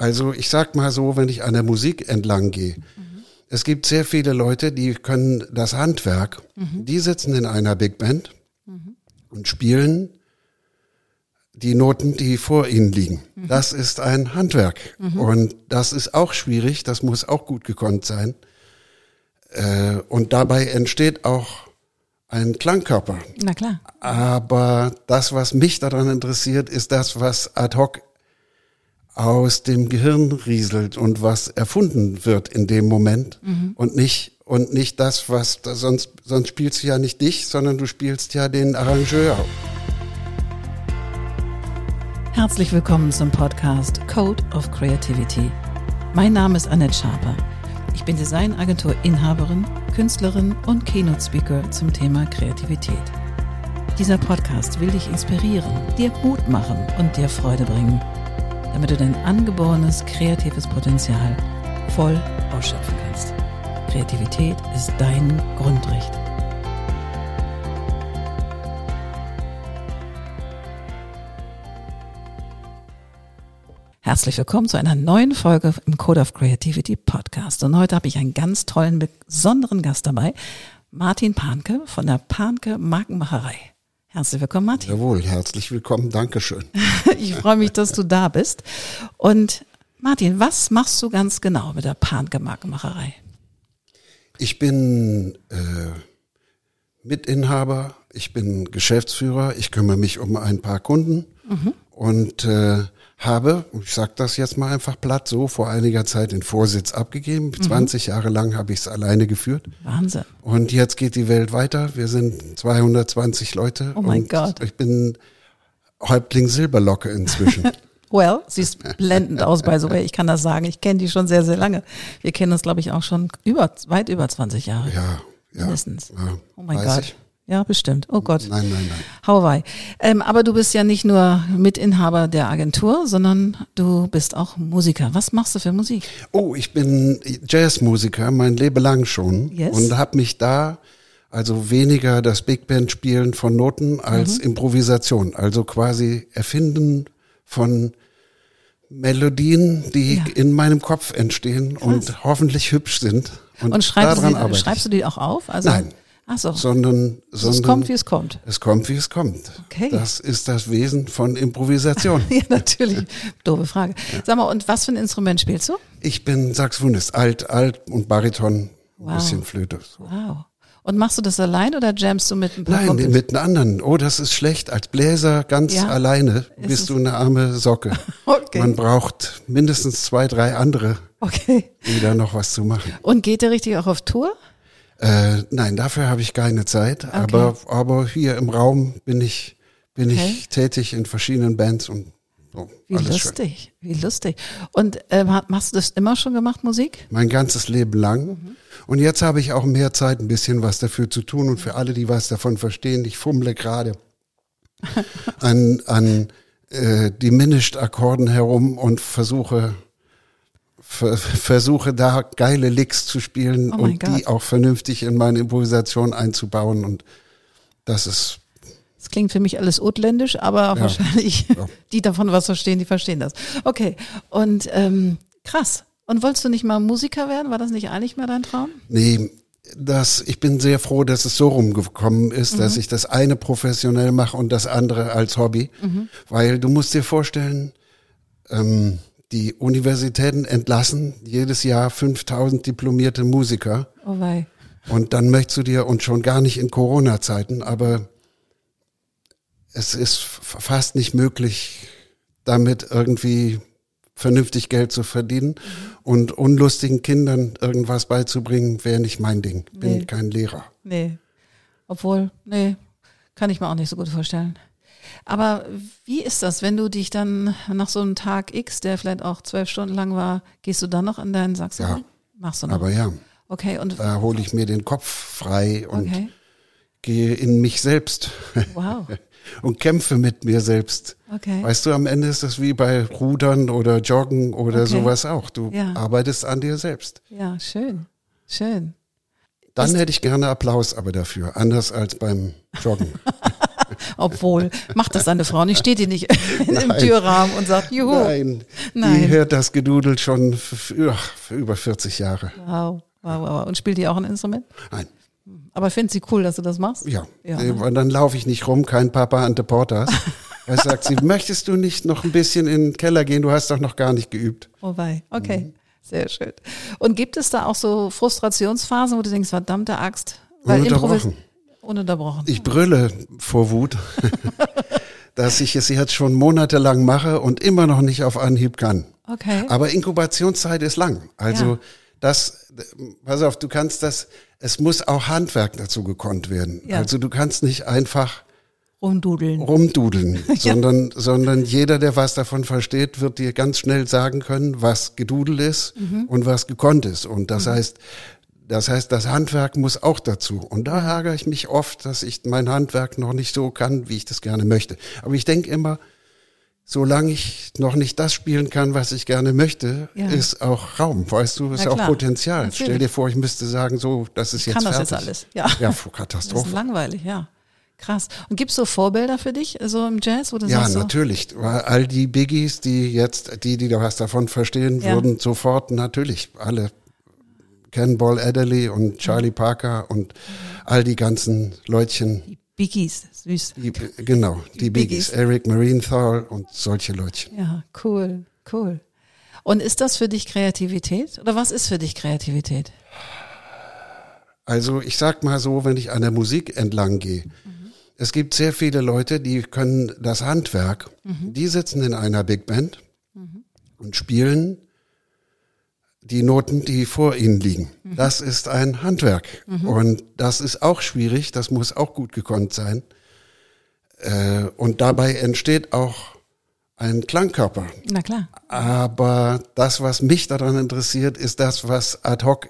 Also ich sag mal so, wenn ich an der Musik entlang gehe, mhm. es gibt sehr viele Leute, die können das Handwerk, mhm. die sitzen in einer Big Band mhm. und spielen die Noten, die vor ihnen liegen. Das ist ein Handwerk. Und das ist auch schwierig, das muss auch gut gekonnt sein. Äh, und dabei entsteht auch ein Klangkörper. Na klar. Aber das, was mich daran interessiert, ist das, was ad hoc aus dem Gehirn rieselt und was erfunden wird in dem Moment mhm. und nicht und nicht das, was sonst sonst spielst du ja nicht dich, sondern du spielst ja den Arrangeur. Herzlich willkommen zum Podcast Code of Creativity. Mein Name ist Annette Schaper. Ich bin Designagentur-Inhaberin, Künstlerin und Keynote-Speaker zum Thema Kreativität. Dieser Podcast will dich inspirieren, dir Mut machen und dir Freude bringen, damit du dein angeborenes kreatives Potenzial voll ausschöpfen kannst. Kreativität ist dein Grundrecht. Herzlich willkommen zu einer neuen Folge im Code of Creativity Podcast. Und heute habe ich einen ganz tollen, besonderen Gast dabei, Martin Panke von der Panke Markenmacherei. Herzlich willkommen, Martin. Jawohl, herzlich willkommen, Dankeschön. ich freue mich, dass du da bist. Und Martin, was machst du ganz genau mit der Panke Markenmacherei? Ich bin äh, Mitinhaber, ich bin Geschäftsführer, ich kümmere mich um ein paar Kunden mhm. und äh, habe, ich sage das jetzt mal einfach platt so, vor einiger Zeit den Vorsitz abgegeben. Mhm. 20 Jahre lang habe ich es alleine geführt. Wahnsinn. Und jetzt geht die Welt weiter. Wir sind 220 Leute. Oh mein Gott. Ich bin Häuptling Silberlocke inzwischen. Well, siehst blendend aus bei so. Ich kann das sagen. Ich kenne die schon sehr, sehr lange. Wir kennen uns, glaube ich, auch schon über, weit über 20 Jahre. Ja, ja. Mindestens. Ja, oh mein Gott. Ich. Ja, bestimmt. Oh Gott. Nein, nein, nein. Hawaii. Ähm, aber du bist ja nicht nur Mitinhaber der Agentur, sondern du bist auch Musiker. Was machst du für Musik? Oh, ich bin Jazzmusiker, mein Leben lang schon. Yes. Und habe mich da also weniger das Big Band spielen von Noten als mhm. Improvisation. Also quasi Erfinden von Melodien, die ja. in meinem Kopf entstehen Krass. und hoffentlich hübsch sind. Und, und schreibst, du, schreibst du die auch auf? Also Nein. Ach so. sondern, sondern es kommt, wie es kommt. Es kommt, wie es kommt. Okay. Das ist das Wesen von Improvisation. ja, natürlich. Doofe Frage. Ja. Sag mal, und was für ein Instrument spielst du? Ich bin Saxophonist, alt, alt und Bariton, wow. ein bisschen Flöte. So. Wow. Und machst du das allein oder jammst du mit ein paar Nein, Kumpels? mit einem anderen. Oh, das ist schlecht. Als Bläser ganz ja. alleine bist du eine arme Socke. okay. Man braucht mindestens zwei, drei andere, okay. die da noch was zu machen. Und geht der richtig auch auf Tour? Äh, nein, dafür habe ich keine Zeit. Okay. Aber, aber hier im Raum bin ich, bin okay. ich tätig in verschiedenen Bands und so. Wie lustig, schön. wie lustig. Und äh, hast du das immer schon gemacht, Musik? Mein ganzes Leben lang. Mhm. Und jetzt habe ich auch mehr Zeit, ein bisschen was dafür zu tun. Und für alle, die was davon verstehen, ich fummle gerade an, an äh, Diminished-Akkorden herum und versuche versuche da geile Licks zu spielen oh und die auch vernünftig in meine Improvisation einzubauen und das ist das klingt für mich alles otländisch, aber ja. wahrscheinlich ja. die davon was verstehen, die verstehen das. Okay, und ähm, krass. Und wolltest du nicht mal Musiker werden? War das nicht eigentlich mal dein Traum? Nee, das, ich bin sehr froh, dass es so rumgekommen ist, mhm. dass ich das eine professionell mache und das andere als Hobby. Mhm. Weil du musst dir vorstellen, ähm, die Universitäten entlassen jedes Jahr 5000 diplomierte Musiker. Oh wei. Und dann möchtest du dir, und schon gar nicht in Corona-Zeiten, aber es ist fast nicht möglich, damit irgendwie vernünftig Geld zu verdienen. Mhm. Und unlustigen Kindern irgendwas beizubringen, wäre nicht mein Ding. Bin nee. kein Lehrer. Nee. Obwohl, nee, kann ich mir auch nicht so gut vorstellen. Aber wie ist das, wenn du dich dann nach so einem Tag X, der vielleicht auch zwölf Stunden lang war, gehst du dann noch in deinen Saxophon? Ja. Machst du noch? Aber ja. Okay, und. Da hole ich mir den Kopf frei und okay. gehe in mich selbst. Wow. und kämpfe mit mir selbst. Okay. Weißt du, am Ende ist das wie bei Rudern oder Joggen oder okay. sowas auch. Du ja. arbeitest an dir selbst. Ja, schön. Schön. Dann ist hätte ich gerne Applaus aber dafür, anders als beim Joggen. Obwohl, macht das deine Frau nicht? Steht die nicht im. Türrahmen und sagt, juhu. Nein, Nein. die hört das Gedudel schon für, für, über 40 Jahre. Wow, wow, wow. Und spielt die auch ein Instrument? Nein, Aber findet sie cool, dass du das machst? ja. Ja, ne? Und dann laufe ich nicht rum, kein Papa Ante Portas. Weil sagt sie, möchtest du nicht noch ein bisschen in den Keller gehen? Du hast doch noch gar nicht geübt. Wobei, okay. Mhm. Sehr schön. Und gibt es da auch so Frustrationsphasen, wo du denkst, verdammte Axt? Improvis- Ununterbrochen. Ununterbrochen. Ich brülle vor Wut, dass ich es jetzt schon monatelang mache und immer noch nicht auf Anhieb kann. Okay. Aber Inkubationszeit ist lang. Also Ja. das, pass auf, du kannst das, es muss auch Handwerk dazu gekonnt werden. Ja. Also du kannst nicht einfach Rumdudeln. rumdudeln, sondern, sondern jeder, der was davon versteht, wird dir ganz schnell sagen können, was gedudelt ist Mhm. und was gekonnt ist. Und das heißt, das heißt, das Handwerk muss auch dazu. Und da ärgere ich mich oft, dass ich mein Handwerk noch nicht so kann, wie ich das gerne möchte. Aber ich denke immer, solange ich noch nicht das spielen kann, was ich gerne möchte, Ja. ist auch Raum, weißt du, ist auch. Potenzial. Natürlich. Stell dir vor, ich müsste sagen, so, das ist jetzt Kann das fertig. jetzt alles? Ja. Ja, Das ist Katastrophe. langweilig, ja. Krass. Und gibt's so Vorbilder für dich, so im Jazz, du Ja, so, natürlich. All die Biggies, die jetzt, die, die da was davon verstehen, Ja. würden sofort natürlich alle Cannonball Adderley und Charlie Parker und all die ganzen Leutchen, die Biggies, süß. die, genau, die, Biggies. Biggies, Eric Marienthal und solche Leutchen. Ja, cool, cool. Und ist das für dich Kreativität? Oder was ist für dich Kreativität? Also ich sag mal so, wenn ich an der Musik entlang gehe, es gibt sehr viele Leute, die können das Handwerk, die sitzen in einer Big Band und spielen die Noten, die vor ihnen liegen. Das ist ein Handwerk. Und das ist auch schwierig, das muss auch gut gekonnt sein. Äh, Und dabei entsteht auch ein Klangkörper. Na klar. Aber das, was mich daran interessiert, ist das, was ad hoc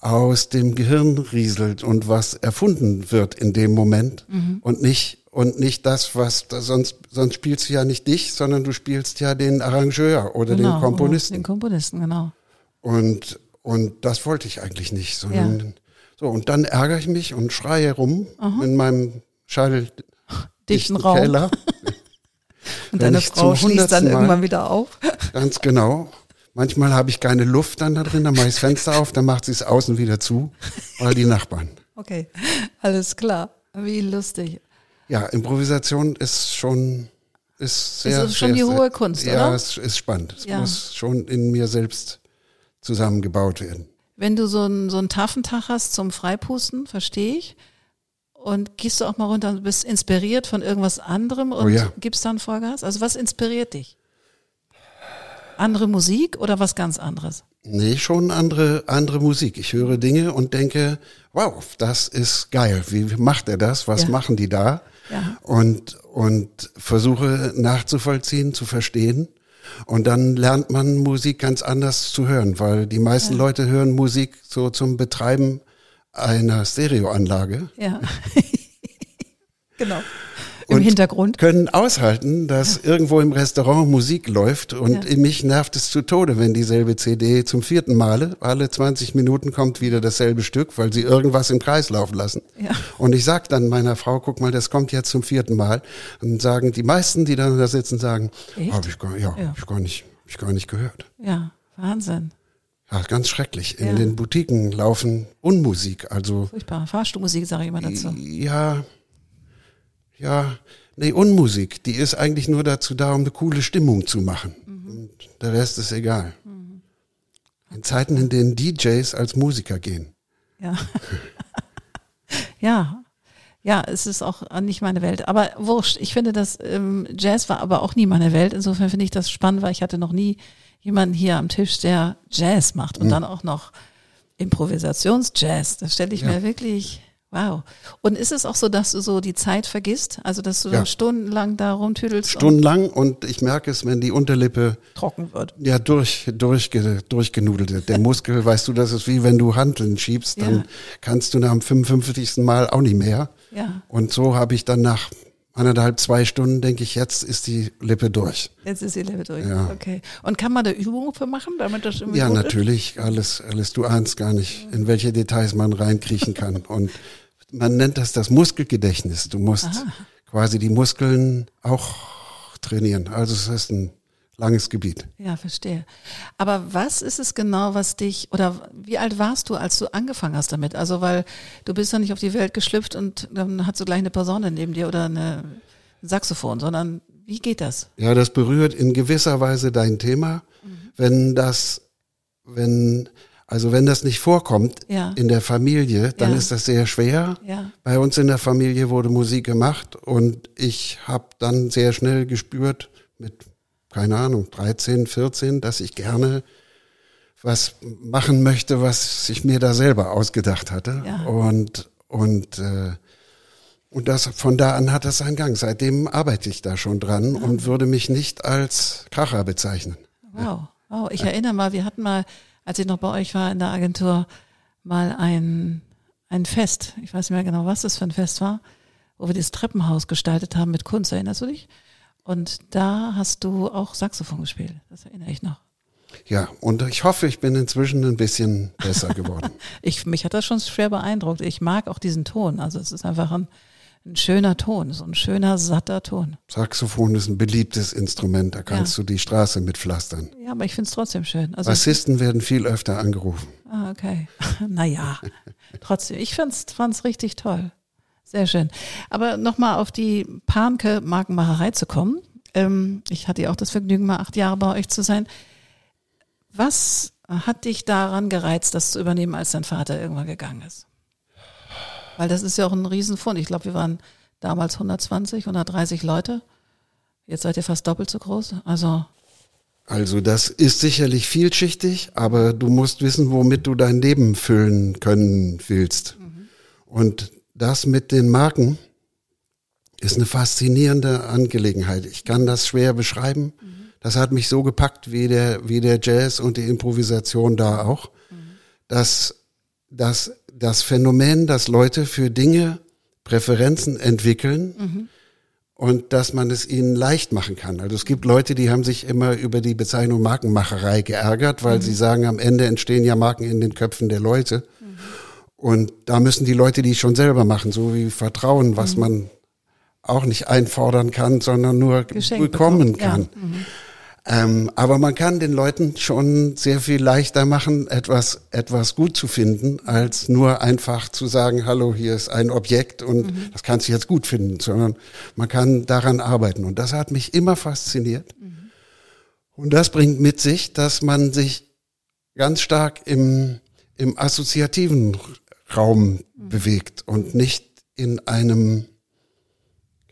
aus dem Gehirn rieselt und was erfunden wird in dem Moment und nicht und nicht das, was sonst sonst spielst du ja nicht dich, sondern du spielst ja den Arrangeur oder Genau, den Komponisten Den Komponisten, genau. und und das wollte ich eigentlich nicht, sondern so und dann ärgere ich mich und schreie rum in meinem schalldichten Dichten Raum. Keller. Und deine Frau schließt dann Mal- irgendwann wieder auf. Ganz genau. Manchmal habe ich keine Luft dann da drin, dann mache ich das Fenster auf, dann macht sie es außen wieder zu, weil die Nachbarn. Okay, alles klar. Wie lustig. Ja, Improvisation ist schon ist sehr, ist schon sehr, die sehr, hohe Kunst, ja, oder? es ist spannend. Es Ja. muss schon in mir selbst zusammengebaut werden. Wenn du so einen, so einen taffen Tag hast zum Freipusten, verstehe ich. Und gehst du auch mal runter und bist inspiriert von irgendwas anderem und Oh ja. gibst dann Vollgas? Also was inspiriert dich? Andere Musik oder was ganz anderes? Nee, schon andere, andere Musik. Ich höre Dinge und denke, wow, das ist geil. Wie macht er das? Was Ja. machen die da? Ja. Und, und versuche nachzuvollziehen, zu verstehen. Und dann lernt man Musik ganz anders zu hören, weil die meisten Leute hören Musik so zum Betreiben einer Stereoanlage. Ja. genau. Im Und Hintergrund. Können aushalten, dass irgendwo im Restaurant Musik läuft und Ja. mich nervt es zu Tode, wenn dieselbe CD zum vierten Male, alle 20 Minuten kommt wieder dasselbe Stück, weil sie irgendwas im Kreis laufen lassen. Ja. Und ich sag dann meiner Frau, guck mal, das kommt jetzt zum vierten Mal. Und sagen die meisten, die dann da sitzen, sagen, Echt? hab ich gar, ja, Ja. Hab ich gar nicht, hab ich gar nicht gehört. Ja, Wahnsinn. Ja, ganz schrecklich. In Ja. den Boutiquen laufen Unmusik, also Furchtbar. Fahrstuhlmusik sage ich immer dazu. Ja, ja, nee, Unmusik, die ist eigentlich nur dazu da, um eine coole Stimmung zu machen. Und der Rest ist egal. In Zeiten, in denen DJs als Musiker gehen. Ja. ja. Ja, es ist auch nicht meine Welt. Aber wurscht. Ich finde, dass ähm, Jazz war aber auch nie meine Welt. Insofern finde ich das spannend, weil ich hatte noch nie jemanden hier am Tisch, der Jazz macht und dann auch noch Improvisationsjazz. Das stelle ich Ja. mir wirklich, wow. Und ist es auch so, dass du so die Zeit vergisst? Also, dass du Ja. dann stundenlang da rumtüdelst Stundenlang und ich merke es, wenn die Unterlippe und trocken wird? ja durch, durchge, durchgenudelt wird. Der Muskel, weißt du, das ist wie wenn du Handeln schiebst, dann Ja. kannst du nach dem 55. Mal auch nicht mehr. Ja. Und so habe ich dann nach anderthalb, zwei Stunden, denke ich, jetzt ist die Lippe durch. Jetzt ist die Lippe durch. Ja. Okay. Und kann man da Übungen für machen, damit das irgendwie Ja, natürlich. Alles, alles. Du ahnst gar nicht, in welche Details man reinkriechen kann. Und man nennt das das Muskelgedächtnis. Du musst, quasi die Muskeln auch trainieren. Also es ist ein langes Gebiet. Ja, verstehe. Aber was ist es genau, was dich, oder wie alt warst du, als du angefangen hast damit? Also, weil du bist ja nicht auf die Welt geschlüpft und dann hast du gleich eine Posaune neben dir oder ein Saxophon, sondern wie geht das? Ja, das berührt in gewisser Weise dein Thema. Mhm. Wenn das, wenn, also wenn das nicht vorkommt ja. in der Familie, dann ja. ist das sehr schwer. Ja. Bei uns in der Familie wurde Musik gemacht und ich habe dann sehr schnell gespürt, mit keine Ahnung, 13, 14, dass ich gerne was machen möchte, was ich mir da selber ausgedacht hatte. Ja. Und, und, äh, und das, von da an hat das seinen Gang. Seitdem arbeite ich da schon dran ja. und würde mich nicht als Kracher bezeichnen. Wow. Wow. Ich erinnere mal, wir hatten mal, als ich noch bei euch war in der Agentur, mal ein, ein Fest. Ich weiß nicht mehr genau, was das für ein Fest war, wo wir das Treppenhaus gestaltet haben mit Kunst. Erinnerst du dich? Und da hast du auch Saxophon gespielt. Das erinnere ich noch. Ja, und ich hoffe, ich bin inzwischen ein bisschen besser geworden. ich, mich hat das schon schwer beeindruckt. Ich mag auch diesen Ton. Also es ist einfach ein, ein schöner Ton, so ein schöner, satter Ton. Saxophon ist ein beliebtes Instrument, da kannst ja. du die Straße mit pflastern. Ja, aber ich finde es trotzdem schön. Also Bassisten werden viel öfter angerufen. Ah, okay. naja, trotzdem, ich fand es richtig toll. Sehr schön. Aber nochmal auf die Panke Markenmacherei zu kommen. Ähm, ich hatte ja auch das Vergnügen, mal acht Jahre bei euch zu sein. Was hat dich daran gereizt, das zu übernehmen, als dein Vater irgendwann gegangen ist? Weil das ist ja auch ein Riesenfund. Ich glaube, wir waren damals 120, 130 Leute. Jetzt seid ihr fast doppelt so groß. Also also das ist sicherlich vielschichtig, aber du musst wissen, womit du dein Leben füllen können willst. Mhm. Und das mit den Marken ist eine faszinierende Angelegenheit. Ich kann das schwer beschreiben. Das hat mich so gepackt wie der, wie der Jazz und die Improvisation da auch, dass, dass das Phänomen, dass Leute für Dinge Präferenzen entwickeln mhm. und dass man es ihnen leicht machen kann. Also es gibt Leute, die haben sich immer über die Bezeichnung Markenmacherei geärgert, weil sie sagen, am Ende entstehen ja Marken in den Köpfen der Leute. Und da müssen die Leute die schon selber machen, so wie Vertrauen, was mhm. man auch nicht einfordern kann, sondern nur Geschenk bekommen bekommt. kann. Ja. Mhm. Ähm, aber man kann den Leuten schon sehr viel leichter machen, etwas, etwas gut zu finden, als nur einfach zu sagen, hallo, hier ist ein Objekt und mhm. das kannst du jetzt gut finden, sondern man kann daran arbeiten. Und das hat mich immer fasziniert. Mhm. Und das bringt mit sich, dass man sich ganz stark im, im assoziativen Raum bewegt und nicht in einem,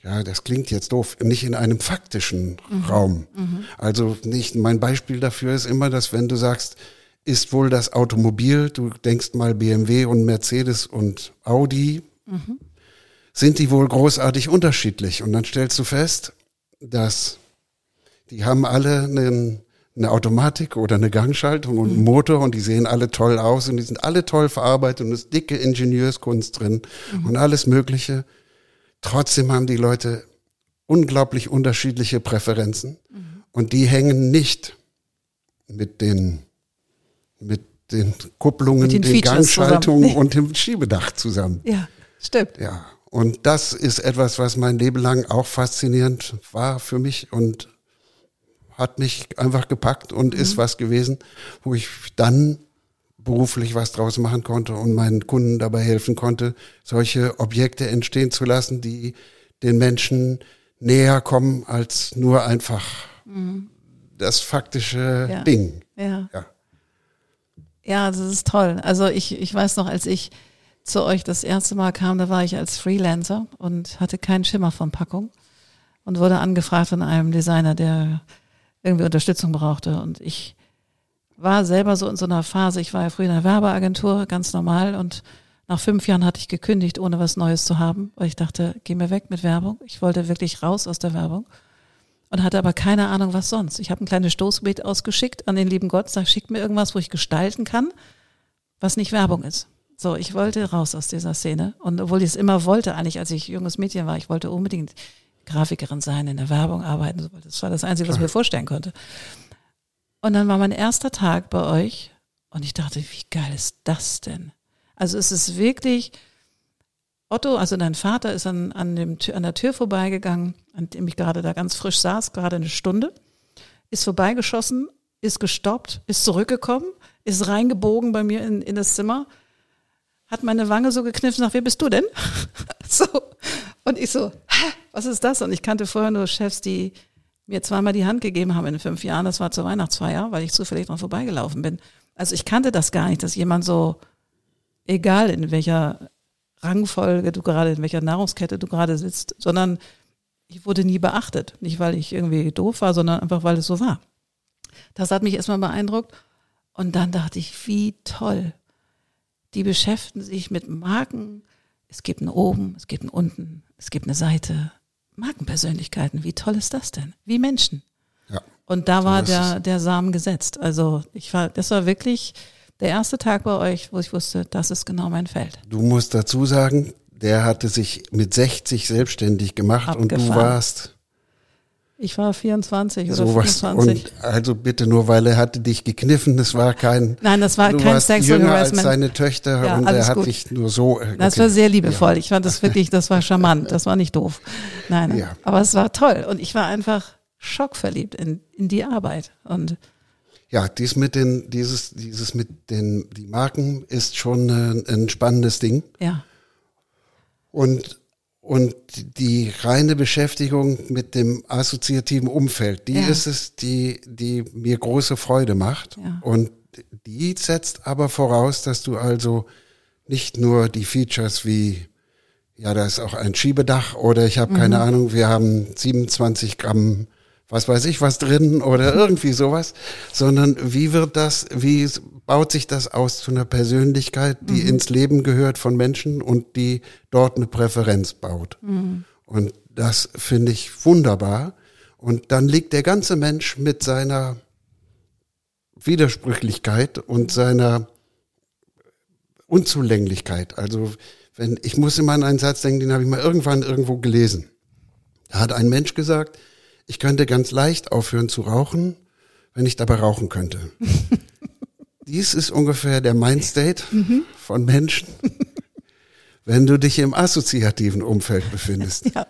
ja, das klingt jetzt doof, nicht in einem faktischen mhm. Raum. Mhm. Also nicht, mein Beispiel dafür ist immer, dass wenn du sagst, ist wohl das Automobil, du denkst mal BMW und Mercedes und Audi, mhm. sind die wohl großartig unterschiedlich. Und dann stellst du fest, dass die haben alle einen eine Automatik oder eine Gangschaltung und einen Motor und die sehen alle toll aus und die sind alle toll verarbeitet und es ist dicke Ingenieurskunst drin mhm. und alles Mögliche. Trotzdem haben die Leute unglaublich unterschiedliche Präferenzen mhm. und die hängen nicht mit den, mit den Kupplungen, mit den, den Gangschaltungen und dem Schiebedach zusammen. Ja, stimmt. Ja. Und das ist etwas, was mein Leben lang auch faszinierend war für mich und hat mich einfach gepackt und mhm. ist was gewesen, wo ich dann beruflich was draus machen konnte und meinen Kunden dabei helfen konnte, solche Objekte entstehen zu lassen, die den Menschen näher kommen als nur einfach mhm. das faktische ja. Ding. Ja. ja. Ja, das ist toll. Also ich, ich weiß noch, als ich zu euch das erste Mal kam, da war ich als Freelancer und hatte keinen Schimmer von Packung und wurde angefragt von einem Designer, der irgendwie Unterstützung brauchte. Und ich war selber so in so einer Phase, ich war ja früher in einer Werbeagentur, ganz normal. Und nach fünf Jahren hatte ich gekündigt, ohne was Neues zu haben, weil ich dachte, geh mir weg mit Werbung. Ich wollte wirklich raus aus der Werbung und hatte aber keine Ahnung, was sonst. Ich habe ein kleines Stoßgebet ausgeschickt an den lieben Gott, sag, schick mir irgendwas, wo ich gestalten kann, was nicht Werbung ist. So, ich wollte raus aus dieser Szene. Und obwohl ich es immer wollte, eigentlich, als ich junges Mädchen war, ich wollte unbedingt Grafikerin sein, in der Werbung arbeiten. Das war das Einzige, was ich mir vorstellen konnte. Und dann war mein erster Tag bei euch und ich dachte, wie geil ist das denn? Also es ist wirklich Otto, also dein Vater, ist an, an, dem, an der Tür vorbeigegangen, an dem ich gerade da ganz frisch saß, gerade eine Stunde, ist vorbeigeschossen, ist gestoppt, ist zurückgekommen, ist reingebogen bei mir in, in das Zimmer, hat meine Wange so gekniffen, sagt, wer bist du denn? so. Und ich so, was ist das? Und ich kannte vorher nur Chefs, die mir zweimal die Hand gegeben haben in fünf Jahren. Das war zur Weihnachtsfeier, weil ich zufällig dran vorbeigelaufen bin. Also ich kannte das gar nicht, dass jemand so, egal in welcher Rangfolge du gerade, in welcher Nahrungskette du gerade sitzt, sondern ich wurde nie beachtet. Nicht, weil ich irgendwie doof war, sondern einfach, weil es so war. Das hat mich erstmal beeindruckt. Und dann dachte ich, wie toll. Die beschäftigen sich mit Marken. Es gibt einen oben, es gibt einen unten, es gibt eine Seite. Markenpersönlichkeiten, wie toll ist das denn? Wie Menschen. Ja. Und da war der, der Samen gesetzt. Also ich war, das war wirklich, der erste Tag bei euch, wo ich wusste, das ist genau mein Feld. Du musst dazu sagen, der hatte sich mit 60 selbstständig gemacht Abgefahren. und du warst. Ich war 24 oder sowas. 25. Und also bitte nur, weil er hatte dich gekniffen, das war kein. Nein, das war kein Sexual jünger Harassment. als seine Töchter ja, und er hat gut. dich nur so. Okay. Das war sehr liebevoll. Ja. Ich fand das wirklich, das war charmant. Das war nicht doof. Nein, ja. aber es war toll und ich war einfach schockverliebt in, in die Arbeit und ja, dies mit den, dieses, dieses mit den, die Marken ist schon ein, ein spannendes Ding. Ja. Und, und die reine Beschäftigung mit dem assoziativen Umfeld, die ja. ist es, die, die mir große Freude macht. Ja. Und die setzt aber voraus, dass du also nicht nur die Features wie ja, da ist auch ein Schiebedach oder ich habe keine mhm. Ahnung, wir haben 27 Gramm was weiß ich was drin oder irgendwie sowas, sondern wie wird das, wie baut sich das aus zu einer Persönlichkeit, die mhm. ins Leben gehört von Menschen und die dort eine Präferenz baut. Mhm. Und das finde ich wunderbar. Und dann liegt der ganze Mensch mit seiner Widersprüchlichkeit und seiner Unzulänglichkeit. Also wenn ich muss immer an einen Satz denken, den habe ich mal irgendwann irgendwo gelesen. Da hat ein Mensch gesagt, ich könnte ganz leicht aufhören zu rauchen, wenn ich dabei rauchen könnte. Dies ist ungefähr der Mindstate mhm. von Menschen, wenn du dich im assoziativen Umfeld befindest. Ja.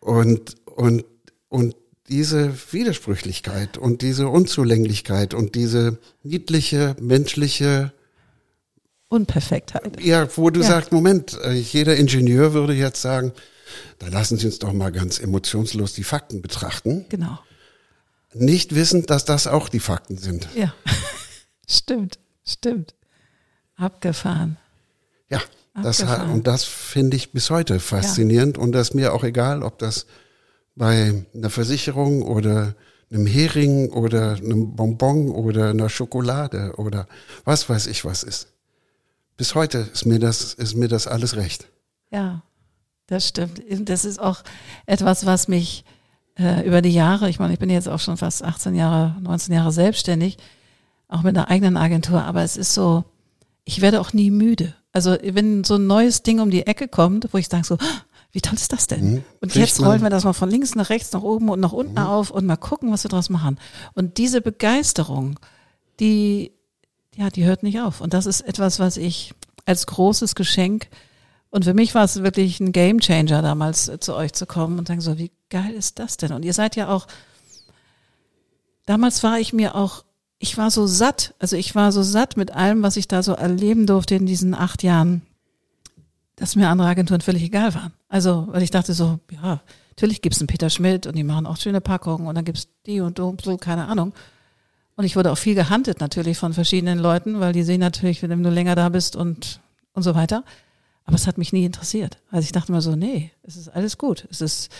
Und, und, und diese Widersprüchlichkeit und diese Unzulänglichkeit und diese niedliche menschliche Unperfektheit. Ja, wo du ja. sagst, Moment, äh, jeder Ingenieur würde jetzt sagen, da lassen Sie uns doch mal ganz emotionslos die Fakten betrachten. Genau. Nicht wissend, dass das auch die Fakten sind. Ja, stimmt, stimmt. Abgefahren. Ja, das, und das finde ich bis heute faszinierend ja. und das ist mir auch egal, ob das bei einer Versicherung oder einem Hering oder einem Bonbon oder einer Schokolade oder was weiß ich was ist. Bis heute ist mir das, ist mir das alles recht. Ja, das stimmt. Das ist auch etwas, was mich äh, über die Jahre, ich meine, ich bin jetzt auch schon fast 18 Jahre, 19 Jahre selbstständig, auch mit einer eigenen Agentur, aber es ist so, ich werde auch nie müde. Also wenn so ein neues Ding um die Ecke kommt, wo ich sage so, wie toll ist das denn? Mhm. Und jetzt rollen wir das mal von links nach rechts, nach oben und nach unten mhm. auf und mal gucken, was wir draus machen. Und diese Begeisterung, die, ja, die hört nicht auf. Und das ist etwas, was ich als großes Geschenk und für mich war es wirklich ein Gamechanger damals äh, zu euch zu kommen und sagen so, wie geil ist das denn? Und ihr seid ja auch, damals war ich mir auch, ich war so satt, also ich war so satt mit allem, was ich da so erleben durfte in diesen acht Jahren, dass mir andere Agenturen völlig egal waren. Also, weil ich dachte so, ja, natürlich gibt's einen Peter Schmidt und die machen auch schöne Packungen und dann gibt's die und so, keine Ahnung. Und ich wurde auch viel gehandelt natürlich von verschiedenen Leuten, weil die sehen natürlich, wenn du länger da bist und, und so weiter. Aber es hat mich nie interessiert. Also ich dachte mir so, nee, es ist alles gut. Es ist,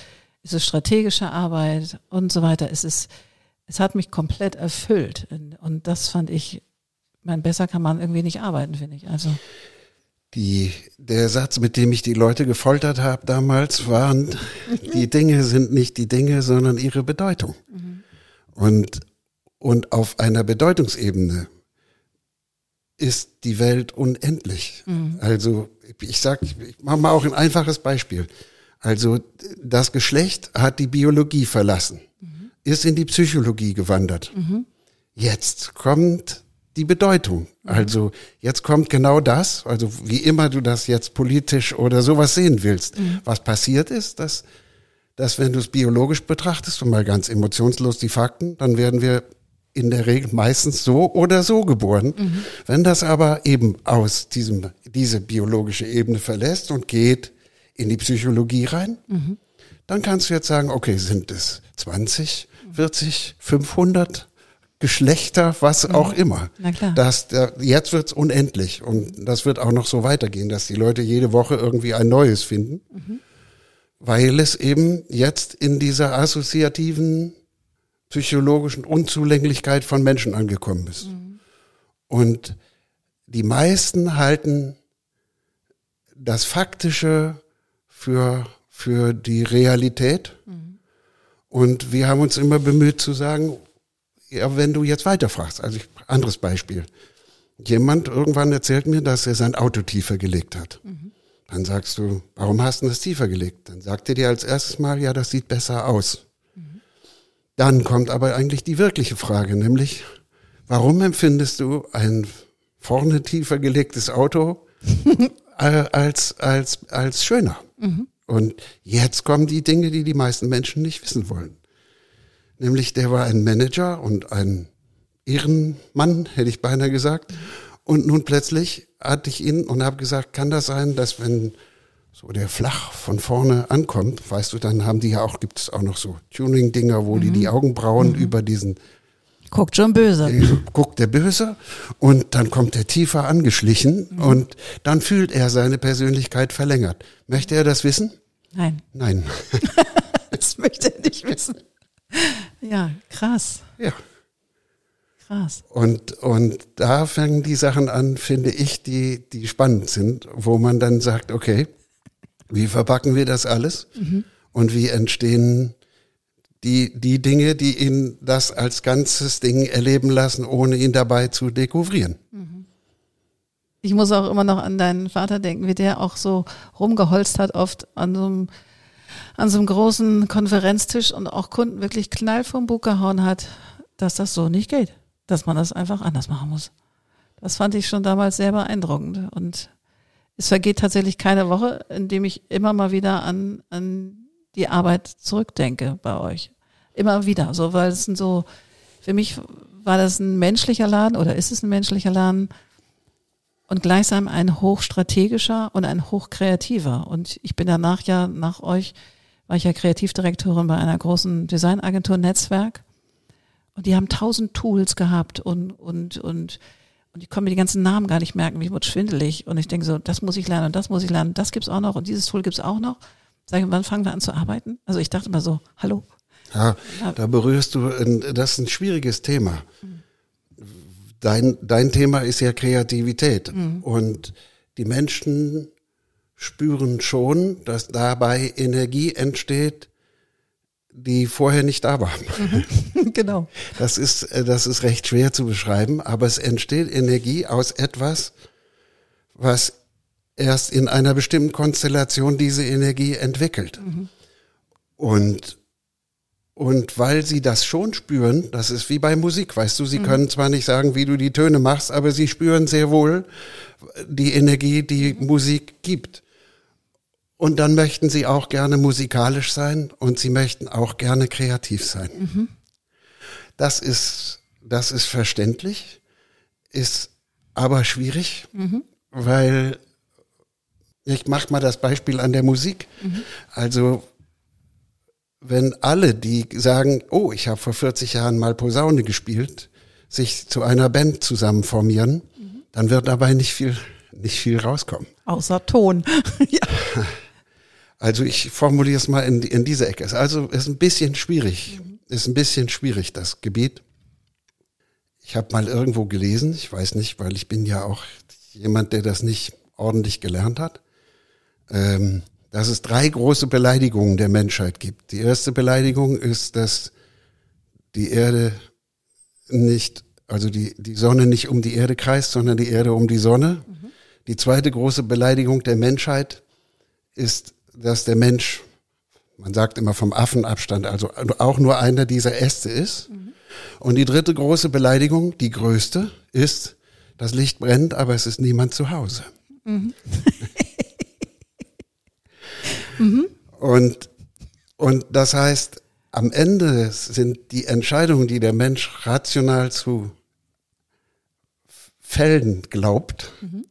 es ist strategische Arbeit und so weiter. Es ist, es hat mich komplett erfüllt. Und das fand ich, mein, besser kann man irgendwie nicht arbeiten, finde ich. Also. Die, der Satz, mit dem ich die Leute gefoltert habe damals, waren, die Dinge sind nicht die Dinge, sondern ihre Bedeutung. Mhm. Und, und auf einer Bedeutungsebene ist die Welt unendlich. Mhm. Also ich sag, ich mache mal auch ein einfaches Beispiel. Also das Geschlecht hat die Biologie verlassen, mhm. ist in die Psychologie gewandert. Mhm. Jetzt kommt die Bedeutung. Also jetzt kommt genau das, also wie immer du das jetzt politisch oder sowas sehen willst. Mhm. Was passiert ist, dass, dass wenn du es biologisch betrachtest und mal ganz emotionslos die Fakten, dann werden wir in der Regel meistens so oder so geboren. Mhm. Wenn das aber eben aus diesem, diese biologische Ebene verlässt und geht in die Psychologie rein, mhm. dann kannst du jetzt sagen, okay, sind es 20, 40, 500? Geschlechter, was mhm. auch immer. Na klar. Das, jetzt wird's unendlich und das wird auch noch so weitergehen, dass die Leute jede Woche irgendwie ein neues finden, mhm. weil es eben jetzt in dieser assoziativen psychologischen Unzulänglichkeit von Menschen angekommen ist. Mhm. Und die meisten halten das Faktische für, für die Realität. Mhm. Und wir haben uns immer bemüht zu sagen, ja, wenn du jetzt weiterfragst, also ich, anderes Beispiel. Jemand irgendwann erzählt mir, dass er sein Auto tiefer gelegt hat. Mhm. Dann sagst du, warum hast du das tiefer gelegt? Dann sagt er dir als erstes Mal, ja, das sieht besser aus. Mhm. Dann kommt aber eigentlich die wirkliche Frage, nämlich, warum empfindest du ein vorne tiefer gelegtes Auto als, als, als schöner? Mhm. Und jetzt kommen die Dinge, die die meisten Menschen nicht wissen wollen. Nämlich der war ein Manager und ein Ehrenmann, hätte ich beinahe gesagt. Und nun plötzlich hatte ich ihn und habe gesagt, kann das sein, dass wenn so der flach von vorne ankommt, weißt du, dann haben die ja auch, gibt es auch noch so Tuning-Dinger, wo mhm. die die Augenbrauen mhm. über diesen Guckt schon böse. Äh, guckt der böse und dann kommt er tiefer angeschlichen mhm. und dann fühlt er seine Persönlichkeit verlängert. Möchte er das wissen? Nein. Nein. das möchte er nicht wissen. Ja, krass. Ja. Krass. Und, und da fangen die Sachen an, finde ich, die, die spannend sind, wo man dann sagt, okay, wie verpacken wir das alles? Mhm. Und wie entstehen die, die Dinge, die ihn das als ganzes Ding erleben lassen, ohne ihn dabei zu dekouvrieren. Mhm. Ich muss auch immer noch an deinen Vater denken, wie der auch so rumgeholzt hat, oft an so einem an so einem großen Konferenztisch und auch Kunden wirklich Knall vom Bug gehauen hat, dass das so nicht geht, dass man das einfach anders machen muss. Das fand ich schon damals sehr beeindruckend und es vergeht tatsächlich keine Woche, in dem ich immer mal wieder an, an die Arbeit zurückdenke bei euch. Immer wieder, so, weil es sind so, für mich war das ein menschlicher Laden oder ist es ein menschlicher Laden und gleichsam ein hochstrategischer und ein hochkreativer. Und ich bin danach ja nach euch war ich ja Kreativdirektorin bei einer großen Designagentur Netzwerk. Und die haben tausend Tools gehabt und, und, und, und ich konnte mir die ganzen Namen gar nicht merken, wie wurde schwindelig. Und ich denke so, das muss ich lernen und das muss ich lernen, das gibt's auch noch und dieses Tool gibt's auch noch. Sag ich, wann fangen wir an zu arbeiten? Also ich dachte immer so, hallo. Ja, da berührst du, das ist ein schwieriges Thema. Dein, dein Thema ist ja Kreativität. Mhm. Und die Menschen spüren schon, dass dabei Energie entsteht, die vorher nicht da war. Mhm. genau. Das ist, äh, das ist recht schwer zu beschreiben, aber es entsteht Energie aus etwas, was erst in einer bestimmten Konstellation diese Energie entwickelt. Mhm. Und, und weil sie das schon spüren, das ist wie bei Musik, weißt du, sie mhm. können zwar nicht sagen, wie du die Töne machst, aber sie spüren sehr wohl die Energie, die mhm. Musik gibt. Und dann möchten sie auch gerne musikalisch sein und sie möchten auch gerne kreativ sein. Mhm. Das ist, das ist verständlich, ist aber schwierig, mhm. weil ich mach mal das Beispiel an der Musik. Mhm. Also wenn alle, die sagen, oh, ich habe vor 40 Jahren mal Posaune gespielt, sich zu einer Band zusammen formieren, mhm. dann wird dabei nicht viel, nicht viel rauskommen. Außer Ton. ja. Also ich formuliere es mal in, in dieser Ecke. Also ist ein bisschen schwierig. Ist ein bisschen schwierig, das Gebiet. Ich habe mal irgendwo gelesen, ich weiß nicht, weil ich bin ja auch jemand, der das nicht ordentlich gelernt hat, ähm, dass es drei große Beleidigungen der Menschheit gibt. Die erste Beleidigung ist, dass die Erde nicht, also die, die Sonne nicht um die Erde kreist, sondern die Erde um die Sonne. Mhm. Die zweite große Beleidigung der Menschheit ist, dass der Mensch, man sagt immer vom Affenabstand, also auch nur einer dieser Äste ist. Mhm. Und die dritte große Beleidigung, die größte, ist, das Licht brennt, aber es ist niemand zu Hause. Mhm. mhm. Und, und das heißt, am Ende sind die Entscheidungen, die der Mensch rational zu fällen glaubt, mhm.